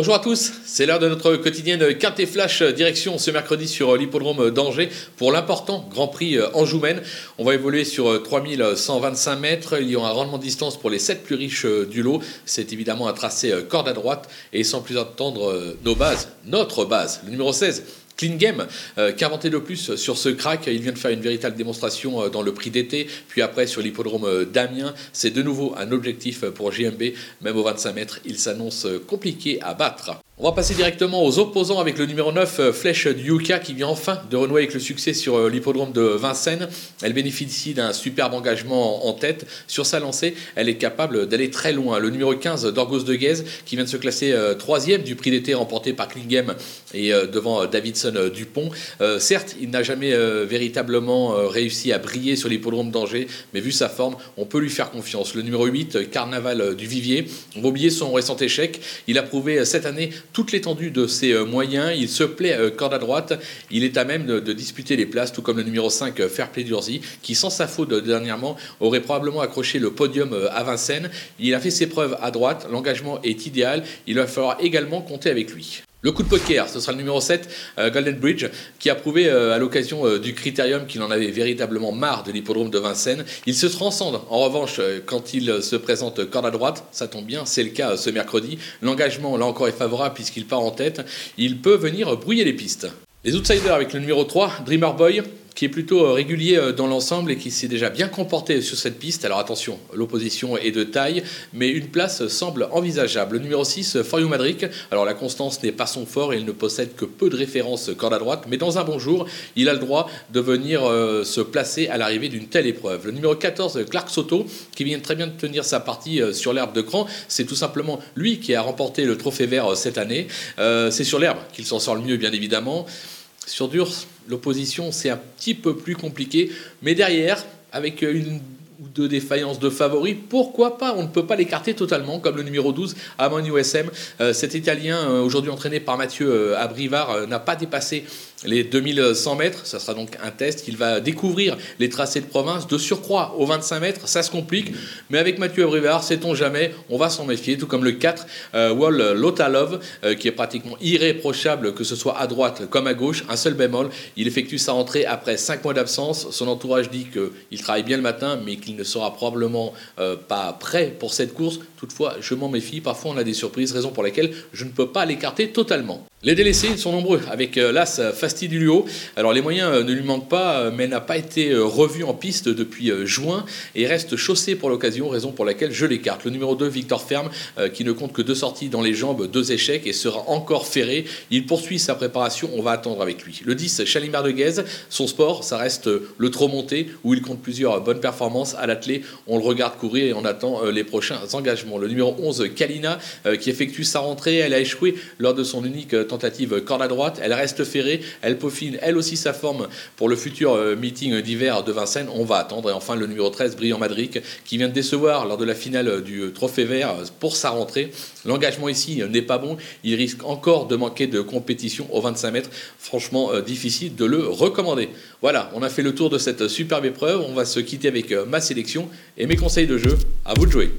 Bonjour à tous, c'est l'heure de notre quotidienne Quintet Flash direction ce mercredi sur l'hippodrome d'Angers pour l'important Grand Prix Anjoumen. On va évoluer sur 3125 mètres, il y aura un rendement de distance pour les 7 plus riches du lot. C'est évidemment un tracé corde à droite et sans plus attendre nos bases, notre base, le numéro 16, Clean Game, euh, le plus sur ce crack? Il vient de faire une véritable démonstration euh, dans le prix d'été, puis après sur l'hippodrome euh, d'Amiens. C'est de nouveau un objectif pour JMB. Même au 25 mètres, il s'annonce compliqué à battre. On va passer directement aux opposants avec le numéro 9, euh, Flèche du Yuka, qui vient enfin de renouer avec le succès sur euh, l'hippodrome de Vincennes. Elle bénéficie d'un superbe engagement en tête. Sur sa lancée, elle est capable d'aller très loin. Le numéro 15, Dorgos de Guez, qui vient de se classer euh, troisième du prix d'été remporté par Klingem et devant Davidson Dupont. certes, il n'a jamais véritablement réussi à briller sur l'hippodrome d'Angers, mais vu sa forme, on peut lui faire confiance. Le numéro 8, Carnaval du Vivier, on va oublier son récent échec. Il a prouvé cette année toute l'étendue de ses euh, moyens. Il se plaît euh, corde à droite. Il est à même de, disputer les places, tout comme le numéro 5, euh, Fairplay d'Urzy, qui, sans sa faute dernièrement, aurait probablement accroché le podium à Vincennes. Il a fait ses preuves à droite. L'engagement est idéal. Il va falloir également compter avec lui. Le coup de poker, ce sera le numéro 7, euh, Golden Bridge, qui a prouvé euh, à l'occasion euh, du critérium qu'il en avait véritablement marre de l'hippodrome de Vincennes. Il se transcende en revanche quand il se présente corde à droite, ça tombe bien, c'est le cas ce mercredi. L'engagement là encore est favorable puisqu'il part en tête. Il peut venir brouiller les pistes. Les outsiders avec le numéro 3, Dreamer Boy, qui est plutôt euh, régulier euh, dans l'ensemble et qui s'est déjà bien comporté sur cette piste. Alors attention, l'opposition est de taille, mais une place semble envisageable. Le numéro 6, For You Madric. Alors la constance n'est pas son fort il ne possède que peu de références corde à droite, mais dans un bon jour, il a le droit de venir euh, se placer à l'arrivée d'une telle épreuve. Le numéro 14, Clark Soto, qui vient très bien de tenir sa partie sur l'herbe de cran. C'est tout simplement lui qui a remporté le trophée vert cette année. C'est sur l'herbe qu'il s'en sort le mieux, bien évidemment. Sur dur, l'opposition, c'est un petit peu plus compliqué. Mais derrière, avec une ou deux défaillances de favoris, pourquoi pas? On ne peut pas l'écarter totalement, comme le numéro 12, Amon USM. Euh, cet Italien, euh, aujourd'hui entraîné par Mathieu euh, Abrivard, n'a pas dépassé les 2100 mètres. Ça sera donc un test. Il va découvrir les tracés de province. De surcroît, aux 25 mètres, ça se complique. Mais avec Mathieu Abrivard, sait-on jamais, on va s'en méfier. Tout comme le 4, Wall Lotalov, qui est pratiquement irréprochable, que ce soit à droite comme à gauche. Un seul bémol, il effectue sa rentrée après 5 mois d'absence. Son entourage dit qu'il travaille bien le matin, mais qu'il il ne sera probablement euh, pas prêt pour cette course. Toutefois, je m'en méfie. Parfois, on a des surprises, raison pour laquelle je ne peux pas l'écarter totalement. Les délaissés sont nombreux, avec euh, l'As Fastidulio. Alors les moyens euh, ne lui manquent pas, mais n'a pas été revu en piste depuis juin et reste chaussé pour l'occasion, raison pour laquelle je l'écarte. Le numéro 2, Victor Ferme, qui ne compte que deux sorties dans les jambes, deux échecs et sera encore ferré. Il poursuit sa préparation, on va attendre avec lui. Le 10, Chalimard de Guèze, son sport, ça reste le trop monté, où il compte plusieurs bonnes performances à l'athlé. On le regarde courir et on attend les prochains engagements. Le numéro 11, Kalina, qui effectue sa rentrée, elle a échoué lors de son unique tentative corde à droite. Elle reste ferrée, elle peaufine elle aussi sa forme pour le futur euh, meeting d'hiver de Vincennes. On va attendre. Et enfin, le numéro 13, Brillant Madric, qui vient de décevoir lors de la finale du Trophée Vert pour sa rentrée. L'engagement ici n'est pas bon. Il risque encore de manquer de compétition au 25 mètres. Franchement, euh, difficile de le recommander. Voilà, on a fait le tour de cette superbe épreuve. On va se quitter avec euh, ma sélection et mes conseils de jeu. À vous de jouer.